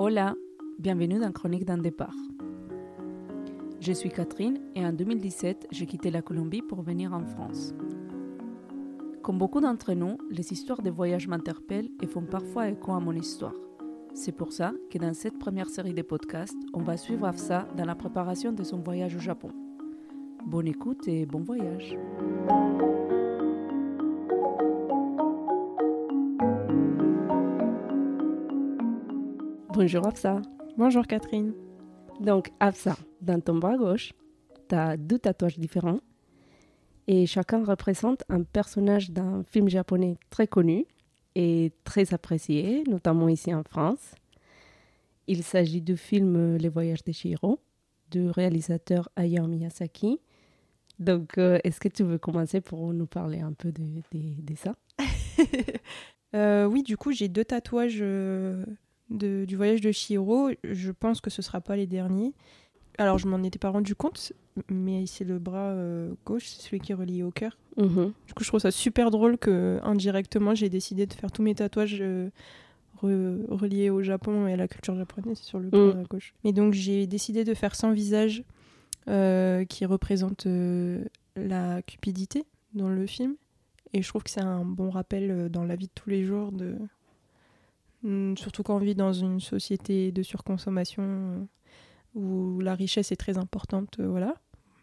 Hola, bienvenue dans Chronique d'un départ. Je suis Catherine et en 2017, j'ai quitté la Colombie pour venir en France. Comme beaucoup d'entre nous, les histoires de voyage m'interpellent et font parfois écho à mon histoire. C'est pour ça que dans cette première série de podcasts, on va suivre Afsa dans la préparation de son voyage au Japon. Bonne écoute et bon voyage. Bonjour Afsa. Bonjour Catherine. Donc Afsa, dans ton bras gauche, tu as deux tatouages différents et chacun représente un personnage d'un film japonais très connu et très apprécié, notamment ici en France. Il s'agit du film Les voyages de Shiro du réalisateur Hayao Miyazaki. Donc, euh, est-ce que tu veux commencer pour nous parler un peu de, de- de ça? Euh, oui, du coup, j'ai deux tatouages euh, de- du voyage de Chihiro. Je pense que ce sera pas les derniers. Alors, je m'en étais pas rendu compte, mais c'est le bras euh, gauche, c'est celui qui est relié au cœur. Mhm. Du coup, je trouve ça super drôle que indirectement, j'ai décidé de faire tous mes tatouages euh, re- reliés au Japon et à la culture japonaise sur le bras Mm. gauche. Et donc, j'ai décidé de faire 100 visages euh, qui représentent la cupidité dans le film. Et je trouve que c'est un bon rappel dans la vie de tous les jours, de... Mm, surtout quand on vit dans une société de surconsommation euh, où la richesse est très importante. euh, voilà.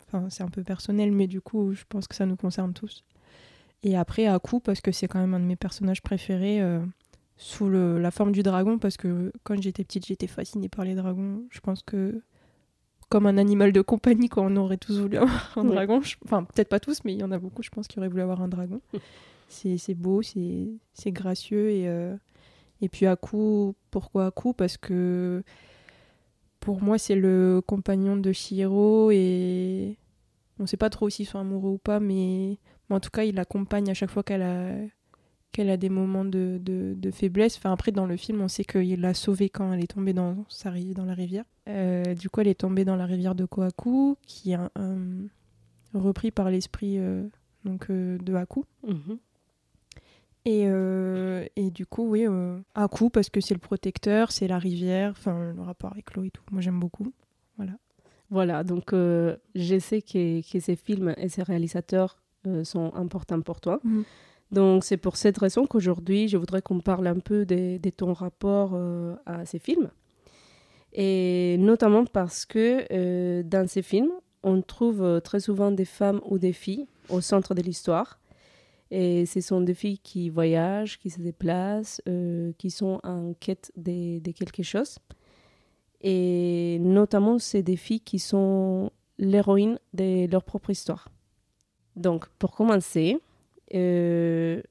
Enfin, c'est un peu personnel, mais du coup, je pense que ça nous concerne tous. Et après, à coup, parce que c'est quand même un de mes personnages préférés, euh, sous le- la forme du dragon, parce que quand j'étais petite, j'étais fascinée par les dragons. Je pense que, comme un animal de compagnie, quoi, on aurait tous voulu avoir un Oui. dragon. Je- Enfin, peut-être pas tous, mais il y en a beaucoup, je pense, qui auraient voulu avoir un dragon. c'est beau, c'est c'est gracieux. Et, euh, et puis, à coup, pourquoi à coup? Parce que pour moi, c'est le compagnon de Shihiro et on sait pas trop s'ils sont amoureux ou pas, mais, en tout cas, il l'accompagne à chaque fois qu'elle a, des moments de, faiblesse. Enfin, après, dans le film, on sait qu'il l'a sauvée quand elle est tombée dans, sa, dans la rivière. Euh, du coup, elle est tombée dans la rivière de Kohaku, qui est repris par l'esprit euh, euh, de Haku. Mhm. Et, euh, et du coup, oui, euh, Haku, parce que c'est le protecteur, c'est la rivière, enfin, le rapport avec l'eau et tout. Moi, j'aime beaucoup. Voilà, donc euh, je sais que, que ces films et ces réalisateurs euh, sont importants pour toi. Mhm. Donc c'est pour cette raison qu'aujourd'hui, je voudrais qu'on parle un peu de, de ton rapport euh, à ces films. Et notamment parce que dans ces films, on trouve très souvent des femmes ou des filles au centre de l'histoire. Et ce sont des filles qui voyagent, qui se déplacent, euh, qui sont en quête de, de quelque chose. Et notamment, c'est des filles qui sont l'héroïne de leur propre histoire. Donc, pour commencer, euh,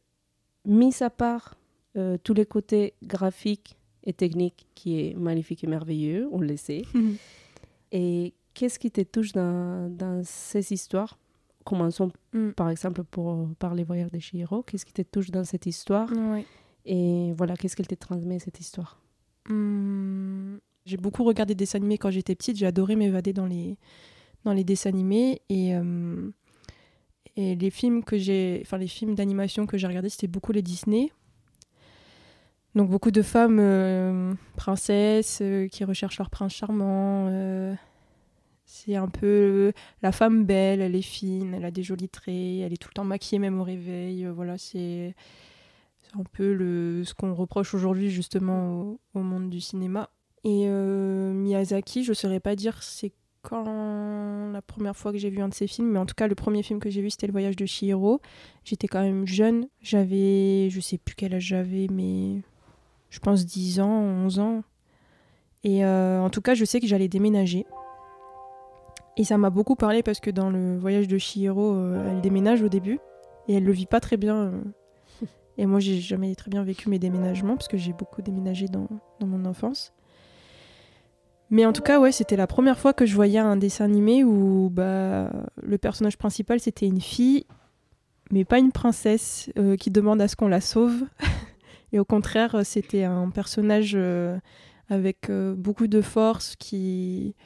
mis à part euh, tous les côtés graphiques et techniques qui est magnifique et merveilleux, on le sait, et qu'est-ce qui te touche dans, dans ces histoires? Commençons Mm. par exemple pour, par les voyages de Chihiro. Qu'est-ce qui te touche dans cette histoire. Et voilà, qu'est-ce qu'elle te transmet cette histoire Hum, J'ai beaucoup regardé des dessins animés quand j'étais petite. J'ai adoré m'évader dans les, dans les dessins animés. Et, euh, et les films que j'ai, enfin les films d'animation que j'ai regardés, c'était beaucoup les Disney. Donc beaucoup de femmes euh, princesses euh, qui recherchent leur prince charmant. Euh, c'est un peu la femme belle, elle est fine, elle a des jolis traits, elle est tout le temps maquillée même au réveil. euh, voilà, c'est un peu le, ce qu'on reproche aujourd'hui justement au, monde du cinéma. Et euh, Miyazaki, je ne saurais pas dire c'est quand la première fois que j'ai vu un de ses films, mais en tout cas le premier film que j'ai vu c'était Le Voyage de Chihiro. J'étais quand même jeune, j'avais, je sais plus quel âge j'avais, mais je pense 10 ans, 11 ans. Et euh, en tout cas, je sais que j'allais déménager. Et ça m'a beaucoup parlé parce que dans le voyage de Chihiro, euh, elle déménage au début et elle le vit pas très bien. euh. Et moi, j'ai jamais très bien vécu mes déménagements parce que j'ai beaucoup déménagé dans, mon enfance. Mais en tout cas, ouais, c'était la première fois que je voyais un dessin animé où bah, le personnage principal c'était une fille, mais pas une princesse euh, qui demande à ce qu'on la sauve. Et au contraire, c'était un personnage avec beaucoup de force qui,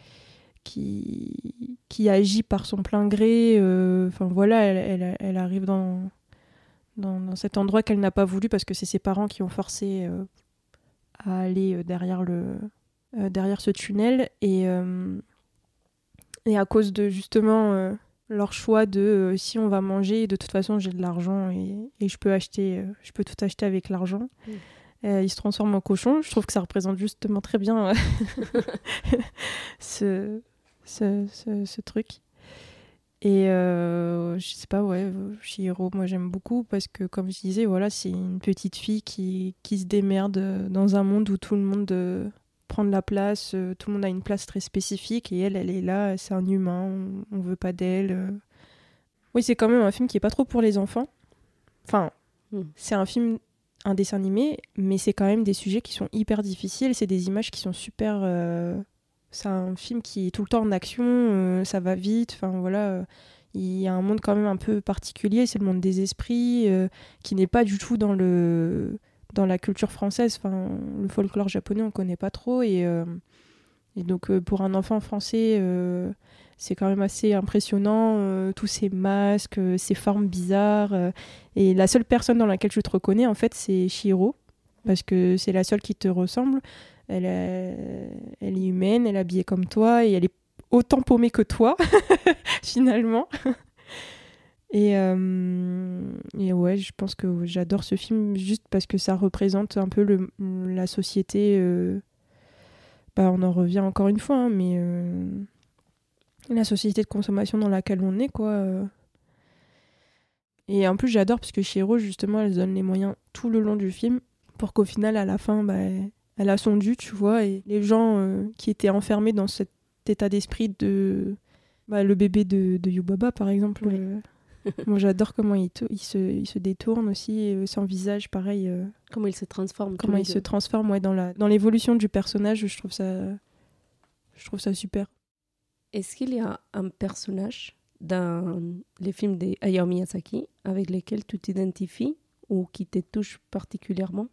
qui, qui agit par son plein gré. euh, Enfin voilà, elle, elle- elle arrive dans, dans, dans cet endroit qu'elle n'a pas voulu parce que c'est ses parents qui ont forcé euh, à aller euh, derrière le, derrière ce tunnel. Et, et à cause de justement leur choix de si on va manger, de toute façon j'ai de l'argent et, et, je peux acheter, je peux tout acheter avec l'argent. il se transforme en cochon. Je trouve que ça représente justement très bien ce, ce, ce, truc. Et euh, je sais pas, ouais, Chihiro, moi j'aime beaucoup parce que, comme je disais, voilà, c'est une petite fille qui, qui, se démerde dans un monde où tout le monde euh, prend de la place, euh, tout le monde a une place très spécifique et elle, elle est là, c'est un humain, on, veut pas d'elle. Euh. Oui, c'est quand même un film qui est pas trop pour les enfants. Enfin, hmm. c'est un film, un dessin animé, mais c'est quand même des sujets qui sont hyper difficiles, c'est des images qui sont super c'est un film qui est tout le temps en action, euh, ça va vite, enfin voilà. Euh, il y a un monde quand même un peu particulier, c'est le monde des esprits, euh, qui n'est pas du tout dans, le, dans la culture française. Enfin, le folklore japonais, on connaît pas trop. Et, et donc, pour un enfant français, c'est quand même assez impressionnant. tous ces masques, ces formes bizarres. et la seule personne dans laquelle je te reconnais, en fait, c'est Shiro, parce que c'est la seule qui te ressemble. Elle est, elle est humaine, elle est habillée comme toi et elle est autant paumée que toi, finalement. Et, euh, et, ouais, je pense que j'adore ce film juste parce que ça représente un peu le, la société. Euh, bah, on en revient encore une fois, hein, mais euh, la société de consommation dans laquelle on est, quoi. Et en plus, j'adore parce que Shiro, justement, elle donne les moyens tout le long du film pour qu'au final, à la fin, bah, elle a son dû, tu vois. Et les gens euh, qui étaient enfermés dans cet état d'esprit de. Bah, le bébé de, de Yubaba, par exemple. Euh, moi, j'adore comment il, il, se, il se détourne aussi, euh, son visage, pareil. comment il se transforme. Comment il se transforme, ouais, dans, la, dans l'évolution du personnage, je trouve ça, je trouve ça super. Est-ce qu'il y a un personnage dans les films de Hayao Miyazaki avec lesquels tu t'identifies ou qui te touche particulièrement?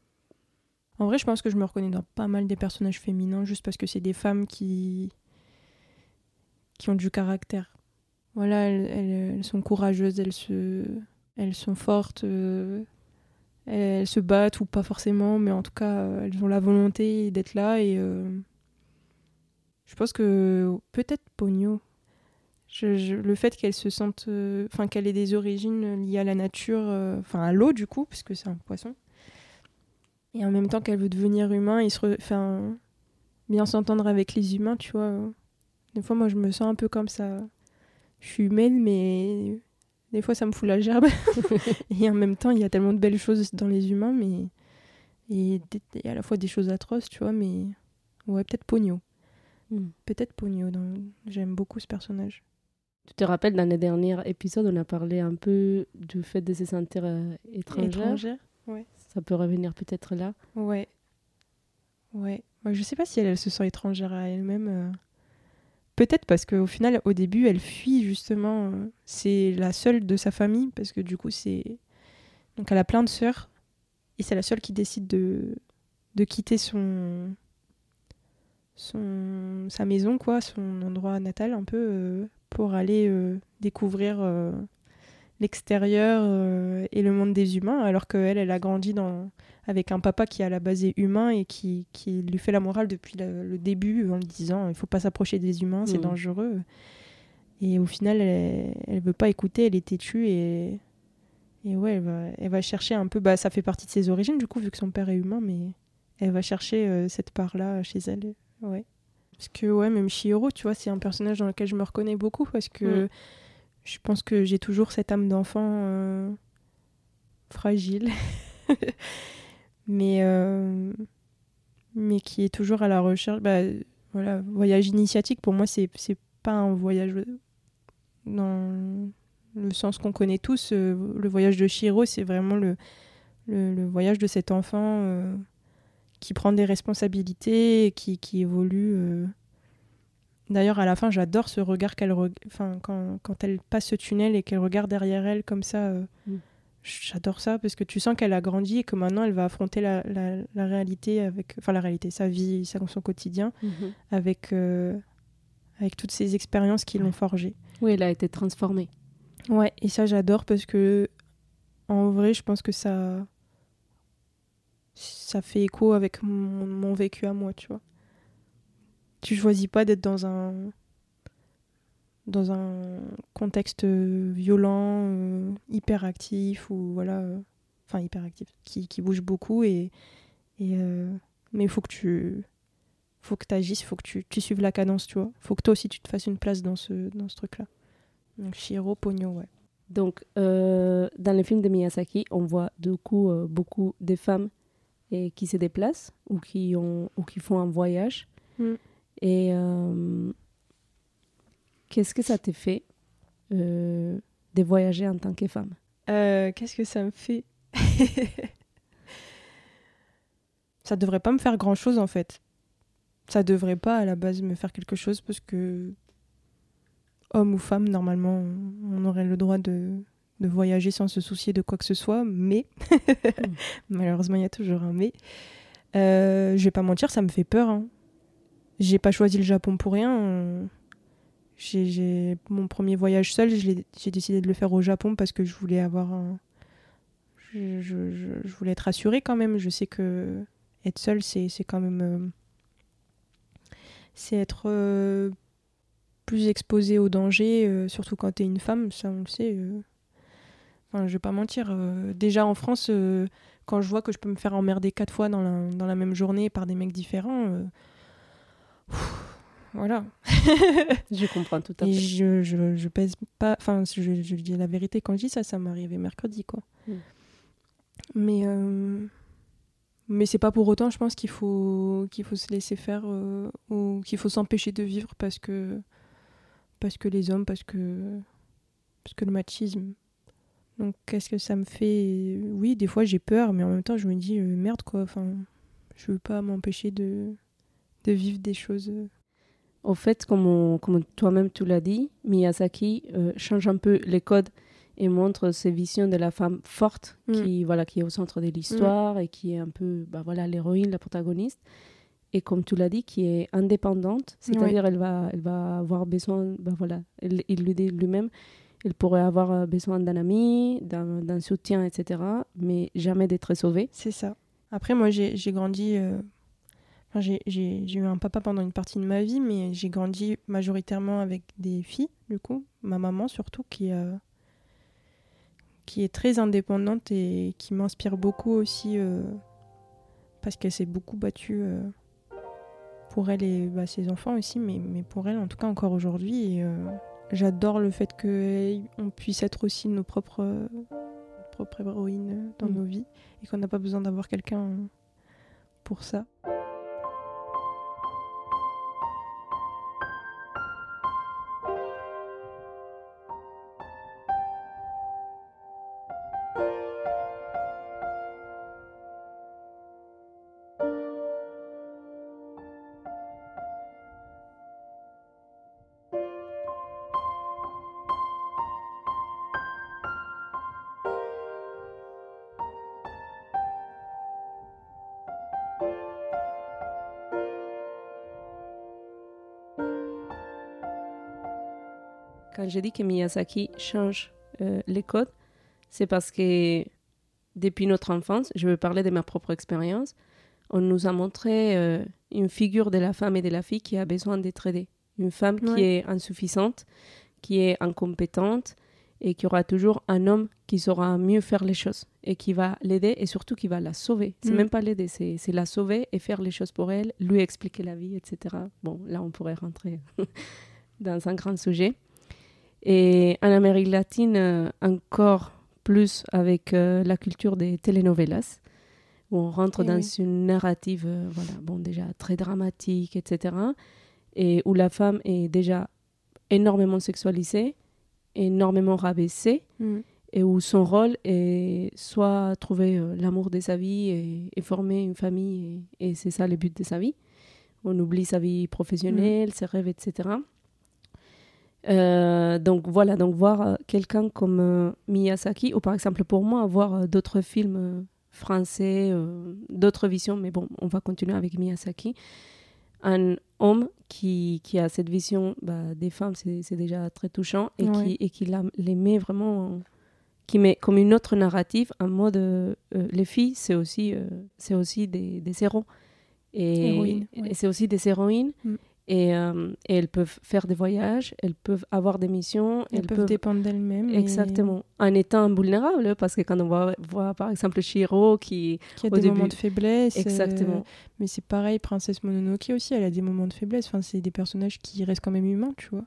En vrai, je pense que je me reconnais dans pas mal des personnages féminins juste parce que c'est des femmes qui qui ont du caractère. Voilà, elles, sont courageuses, elles se elles sont fortes, euh, elles, se battent ou pas forcément, mais en tout cas, elles ont la volonté d'être là et euh, je pense que peut-être Pogno. le fait qu'elle se sente, euh, enfin qu'elle ait des origines liées à la nature, enfin à l'eau du coup, puisque c'est un poisson, et en même temps qu'elle veut devenir humain et se enfin, bien s'entendre avec les humains, tu vois. Des fois, moi, je me sens un peu comme ça. Je suis humaine, mais des fois, ça me fout la gerbe. et en même temps, il y a tellement de belles choses dans les humains, mais. Et, à la fois des choses atroces, tu vois, mais. Ouais, peut-être Pogno. Hmm. Peut-être Pogno. J'aime beaucoup ce personnage. Tu te rappelles, dans les derniers épisodes, on a parlé un peu du fait de se sentir euh, étrangère? étrangère ouais. Ça peut revenir peut-être là. Ouais. Ouais. Moi, je sais pas si elle, se sent étrangère à elle-même. Euh. Peut-être parce qu'au final, au début, elle fuit justement. Euh, c'est la seule de sa famille parce que du coup, c'est. Donc, elle a plein de sœurs et c'est la seule qui décide de, de quitter son. son sa maison, quoi, son endroit natal un peu, euh, pour aller découvrir l'extérieur euh, et le monde des humains, alors qu'elle, elle a grandi dans, avec un papa qui à la base est humain et qui, qui lui fait la morale depuis le, début en lui disant il faut pas s'approcher des humains, c'est mmh. dangereux. Et au final, elle, elle veut pas écouter, elle est têtue et, et ouais, elle va, elle va chercher un peu. Bah, ça fait partie de ses origines du coup, vu que son père est humain, mais elle va chercher euh, cette part-là chez elle. Ouais. Parce que ouais, même Shihiro, tu vois, c'est un personnage dans lequel je me reconnais beaucoup parce que. Mmh je pense que j'ai toujours cette âme d'enfant euh, fragile, mais, euh, mais qui est toujours à la recherche. Bah, voilà, voyage initiatique, pour moi, c'est, pas un voyage dans le sens qu'on connaît tous. Euh, le voyage de Shiro, c'est vraiment le, le, voyage de cet enfant qui prend des responsabilités, qui, qui évolue D'ailleurs, à la fin, j'adore ce regard qu'elle. Enfin, quand, quand, elle passe ce tunnel et qu'elle regarde derrière elle comme ça. Euh, mm. J'adore ça parce que tu sens qu'elle a grandi et que maintenant elle va affronter la, la, réalité avec. Enfin, la réalité, sa vie, son quotidien, mm-hmm. avec, euh, avec toutes ces expériences qui l'ont forgée. Oui, elle a été transformée. Ouais, et ça, j'adore parce que. En vrai, je pense que ça. Ça fait écho avec mon, mon vécu à moi, tu vois. Tu choisis pas d'être dans un dans un contexte violent, hyper actif ou voilà, enfin hyper actif, qui, qui, bouge beaucoup et, et mais il faut que tu faut que tu agisses, il faut que tu, tu, suives la cadence, tu vois. faut que toi aussi tu te fasses une place dans ce, dans ce truc-là. Donc Shiro, Pogno, ouais. Donc, euh, dans les films de Miyazaki, on voit du coup euh, beaucoup de femmes et, qui se déplacent ou qui, ont, ou qui font un voyage. Mm. Et euh, qu'est-ce que ça te fait de voyager en tant que femme? Qu'est-ce que ça me fait? Ça devrait pas me faire grand-chose en fait. Ça devrait pas à la base me faire quelque chose parce que homme ou femme normalement on aurait le droit de, de voyager sans se soucier de quoi que ce soit mais malheureusement il y a toujours un mais. Euh, je vais pas mentir ça me fait peur hein. J'ai pas choisi le Japon pour rien j'ai mon premier voyage seul j'ai décidé de le faire au Japon parce que je voulais avoir je, voulais être assurée quand même je sais que être seule c'est quand même euh, c'est être euh, plus exposé au danger, euh, surtout quand tu es une femme, ça on le sait. Enfin, je vais pas mentir. déjà en France, quand je vois que je peux me faire emmerder quatre fois dans la, dans la même journée par des mecs différents, voilà. je comprends tout à fait. Et je, je, je pèse pas. Enfin, je, je, dis la vérité quand je dis ça, ça m'est arrivé mercredi, quoi. Mm. Mais mais c'est pas pour autant, je pense qu'il faut qu'il faut se laisser faire euh, ou qu'il faut s'empêcher de vivre parce que parce que les hommes, parce que parce que le machisme. Donc qu'est-ce que ça me fait? Oui, des fois j'ai peur, mais en même temps je me dis euh, merde quoi. Enfin, je veux pas m'empêcher de de vivre des choses. Euh. Au fait, comme, comme toi-même tu l'as dit, Miyazaki change un peu les codes et montre ces visions de la femme forte mm. qui voilà qui est au centre de l'histoire et qui est un peu bah, voilà l'héroïne la protagoniste et comme tu l'as dit qui est indépendante c'est-à-dire elle va elle va avoir besoin bah, voilà il lui dit lui-même elle pourrait avoir euh, besoin d'un ami d'un soutien etc mais jamais d'être sauvée c'est ça après moi j'ai grandi euh, j'ai eu un papa pendant une partie de ma vie mais j'ai grandi majoritairement avec des filles du coup ma maman surtout qui qui est très indépendante et qui m'inspire beaucoup aussi euh, parce qu'elle s'est beaucoup battue euh, pour elle et bah, ses enfants aussi, mais, mais pour elle en tout cas encore aujourd'hui. Euh, j'adore le fait qu'on puisse être aussi nos propres, propres héroïnes dans mm. nos vies et qu'on n'a pas besoin d'avoir quelqu'un pour ça. Quand je dis que Miyazaki change euh, les codes, c'est parce que depuis notre enfance, je veux parler de ma propre expérience, on nous a montré euh, une figure de la femme et de la fille qui a besoin d'être aidée. Une femme qui est insuffisante, qui est incompétente et qui aura toujours un homme qui saura mieux faire les choses et qui va l'aider et surtout qui va la sauver. C'est mm. même pas l'aider, c'est la sauver et faire les choses pour elle, lui expliquer la vie, etc. Bon, là, on pourrait rentrer dans un grand sujet. Et en Amérique latine, euh, encore plus avec euh, la culture des telenovelas, où on rentre eh dans une narrative, euh, voilà, bon, déjà très dramatique, etc. Et où la femme est déjà énormément sexualisée, énormément rabaissée, mm. et où son rôle est soit trouver l'amour de sa vie et, former une famille, et, c'est ça le but de sa vie. On oublie sa vie professionnelle, mm. ses rêves, etc. Euh, donc voilà, donc voir euh, quelqu'un comme euh, Miyazaki, ou par exemple pour moi, voir d'autres films français, d'autres visions, mais bon, on va continuer avec Miyazaki. Un homme qui, qui a cette vision bah, des femmes, c'est déjà très touchant, et qui, et qui les met vraiment, qui met comme une autre narrative, en mode les filles, c'est aussi, c'est aussi des, des héros. Et, et c'est aussi des héroïnes. Mm. Et, euh, et, elles peuvent faire des voyages, elles peuvent avoir des missions. Elles, peuvent, dépendre d'elles-mêmes. Exactement. En étant vulnérables, parce que quand on voit, voit par exemple Shiro qui... Qui a des moments de faiblesse. Exactement. mais c'est pareil, Princesse Mononoke aussi, elle a des moments de faiblesse. Enfin, c'est des personnages qui restent quand même humains, tu vois,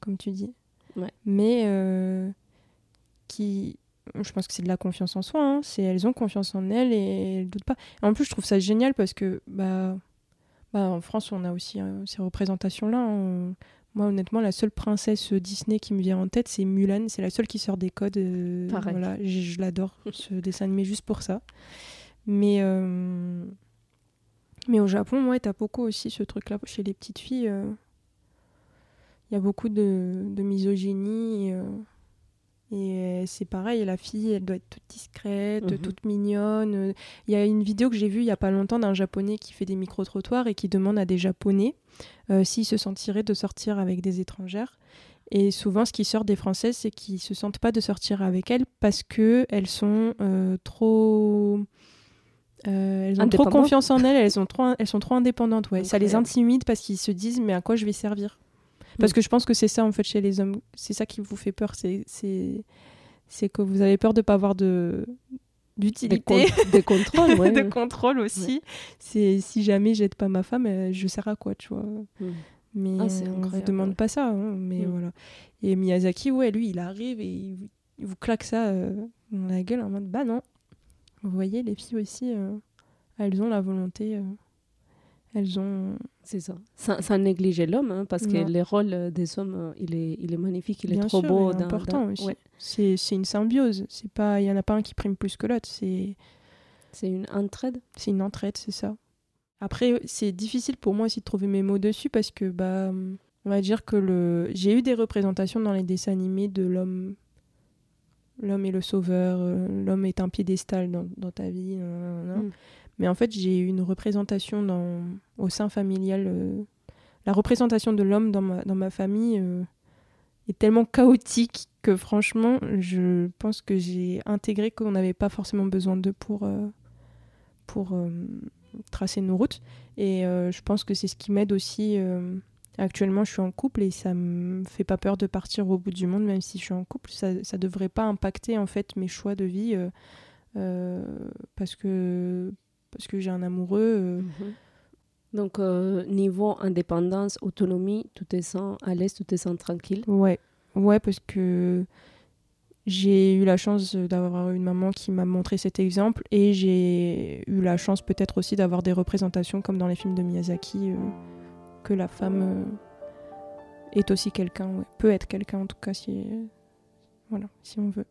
comme tu dis. Ouais. Mais qui je pense que c'est de la confiance en soi. Hein. C'est elles ont confiance en elles et elles doutent pas. en plus, je trouve ça génial parce que bah, bah en France, on a aussi euh, ces représentations-là. Hein. Moi, honnêtement, la seule princesse Disney qui me vient en tête, c'est Mulan. C'est la seule qui sort des codes. Euh, voilà, je, l'adore ce dessin animé juste pour ça. Mais euh, mais au Japon, ouais, t'as beaucoup aussi ce truc-là chez les petites filles. Il y a beaucoup de, de misogynie. Et euh, c'est pareil, la fille, elle doit être toute discrète, mhm. toute mignonne. Il y a une vidéo que j'ai vue il y a pas longtemps d'un japonais qui fait des micro-trottoirs et qui demande à des japonais euh, s'ils se sentiraient de sortir avec des étrangères. Et souvent, ce qui sort des Françaises, c'est qu'ils se sentent pas de sortir avec elles parce que elles sont euh, trop. elles ont trop confiance en elles, elles sont trop, elles sont trop indépendantes. Ouais. Ça les intimide parce qu'ils se disent mais à quoi je vais servir? Parce que je pense que c'est ça, en fait, chez les hommes. C'est ça qui vous fait peur. C'est, c'est, que vous avez peur de ne pas avoir de d'utilité. Des, contrôles, ouais. de contrôle aussi. C'est si jamais j'aide pas ma femme, euh, je sers à quoi, tu vois. Hmm. Mais ah, on ne demande pas ça. Hein, mais hmm. voilà. Et Miyazaki, ouais, lui, il arrive et il, vous claque ça euh, dans la gueule en mode bah non. Vous voyez, les filles aussi, euh, elles ont la volonté elles ont. C'est ça. Sans, négliger l'homme, hein, parce que le rôle des hommes, euh, il est, il est magnifique, il est trop beau. C'est important aussi. C'est une symbiose. Il n'y en a pas un qui prime plus que l'autre. C'est une entraide? C'est une entraide, c'est ça. Après, c'est difficile pour moi aussi de trouver mes mots dessus parce que, bah, on va dire que le... j'ai eu des représentations dans les dessins animés de l'homme. L'homme est le sauveur, euh, l'homme est un piédestal dans, dans ta vie. Mm. Mais en fait, j'ai eu une représentation dans, au sein familial. Euh, la représentation de l'homme dans ma, dans ma famille euh, est tellement chaotique que franchement, je pense que j'ai intégré qu'on n'avait pas forcément besoin d'eux pour, euh, pour tracer nos routes. Et je pense que c'est ce qui m'aide aussi. Actuellement, je suis en couple et ça me fait pas peur de partir au bout du monde, même si je suis en couple. Ça, ça devrait pas impacter en fait mes choix de vie. parce que parce que j'ai un amoureux. Euh. Mhm. Donc, euh, niveau indépendance, autonomie, tout est sans à l'aise, tout est sans tranquille. Ouais, ouais, parce que j'ai eu la chance d'avoir une maman qui m'a montré cet exemple et j'ai eu la chance peut-être aussi d'avoir des représentations comme dans les films de Miyazaki, euh, la femme est aussi quelqu'un, peut être quelqu'un en tout cas si, voilà, si on veut.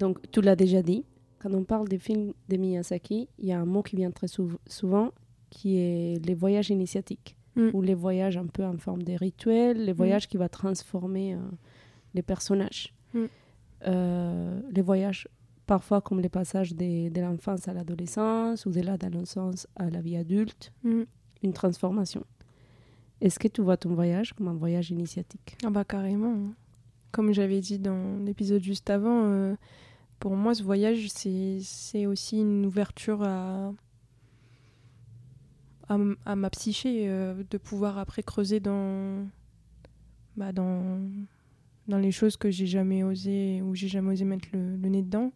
Donc, tu l'as déjà dit, quand on parle des films de Miyazaki, il y a un mot qui vient très souvent qui est les voyages initiatiques, mm. ou les voyages un peu en forme de rituels, les mm. voyages qui vont transformer euh, les personnages. Mm. Euh, les voyages parfois comme les passages de, de l'enfance à l'adolescence ou de l'adolescence à la vie adulte, une transformation. Est-ce que tu vois ton voyage comme un voyage initiatique? Ah bah carrément. Comme j'avais dit dans l'épisode juste avant, euh, pour moi, ce voyage, c'est aussi une ouverture à, ma psyché, euh, de pouvoir après creuser dans, bah, dans, dans les choses que j'ai jamais osé, ou j'ai jamais osé mettre le, nez dedans.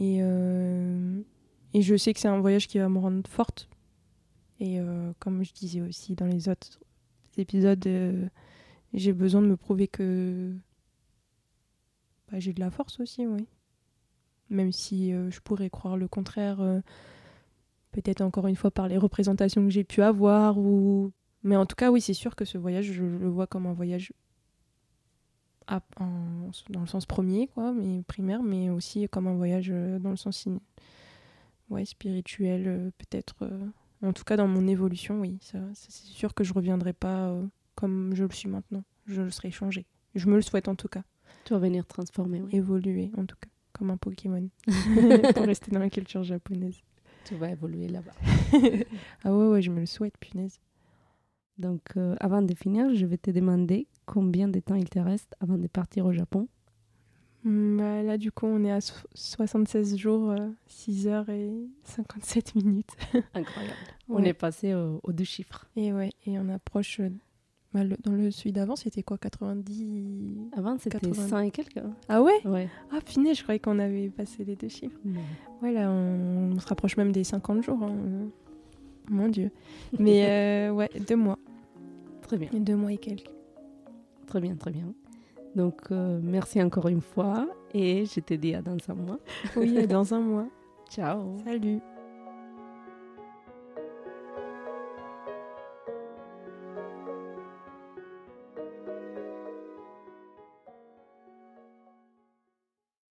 Et, euh, et je sais que c'est un voyage qui va me rendre forte. Et euh, comme je disais aussi dans les autres épisodes, j'ai besoin de me prouver que bah, j'ai de la force aussi, oui. Même si euh, je pourrais croire le contraire, euh, peut-être encore une fois par les représentations que j'ai pu avoir. Ou... Mais en tout cas, oui, c'est sûr que ce voyage, je, le vois comme un voyage dans le sens premier, quoi, mais primaire, mais aussi comme un voyage euh, dans le sens ouais, spirituel, peut-être. En tout cas, dans mon évolution, oui. C'est sûr que je reviendrai pas comme je le suis maintenant. je serai changée. Je me le souhaite en tout cas. Tu vas venir transformer, oui. Évoluer en tout cas, comme un Pokémon. pour rester dans la culture japonaise. Tu vas évoluer là-bas. ah ouais, ouais, je me le souhaite, punaise. Donc, euh, avant de finir, je vais te demander combien de temps il te reste avant de partir au Japon. Hmm, bah, là, du coup, on est à 76 jours, 6 euh, heures et 57 minutes. Incroyable. On est passé aux deux chiffres. Et ouais, et on approche. Bah, dans le celui d'avant, c'était quoi 90 Avant, c'était 100 et quelques. Hein. Ah ouais? Ouais. Ah, punaise, je croyais qu'on avait passé les deux chiffres. Ouais, là, on, se rapproche même des 50 jours. Hein. Mon Dieu. Mais euh, ouais, deux mois. Très bien. Deux mois et quelques. Très bien, très bien. Donc, euh, merci encore une fois. Et je te dis à dans un mois. Oui, à dans un mois. Ciao. Salut.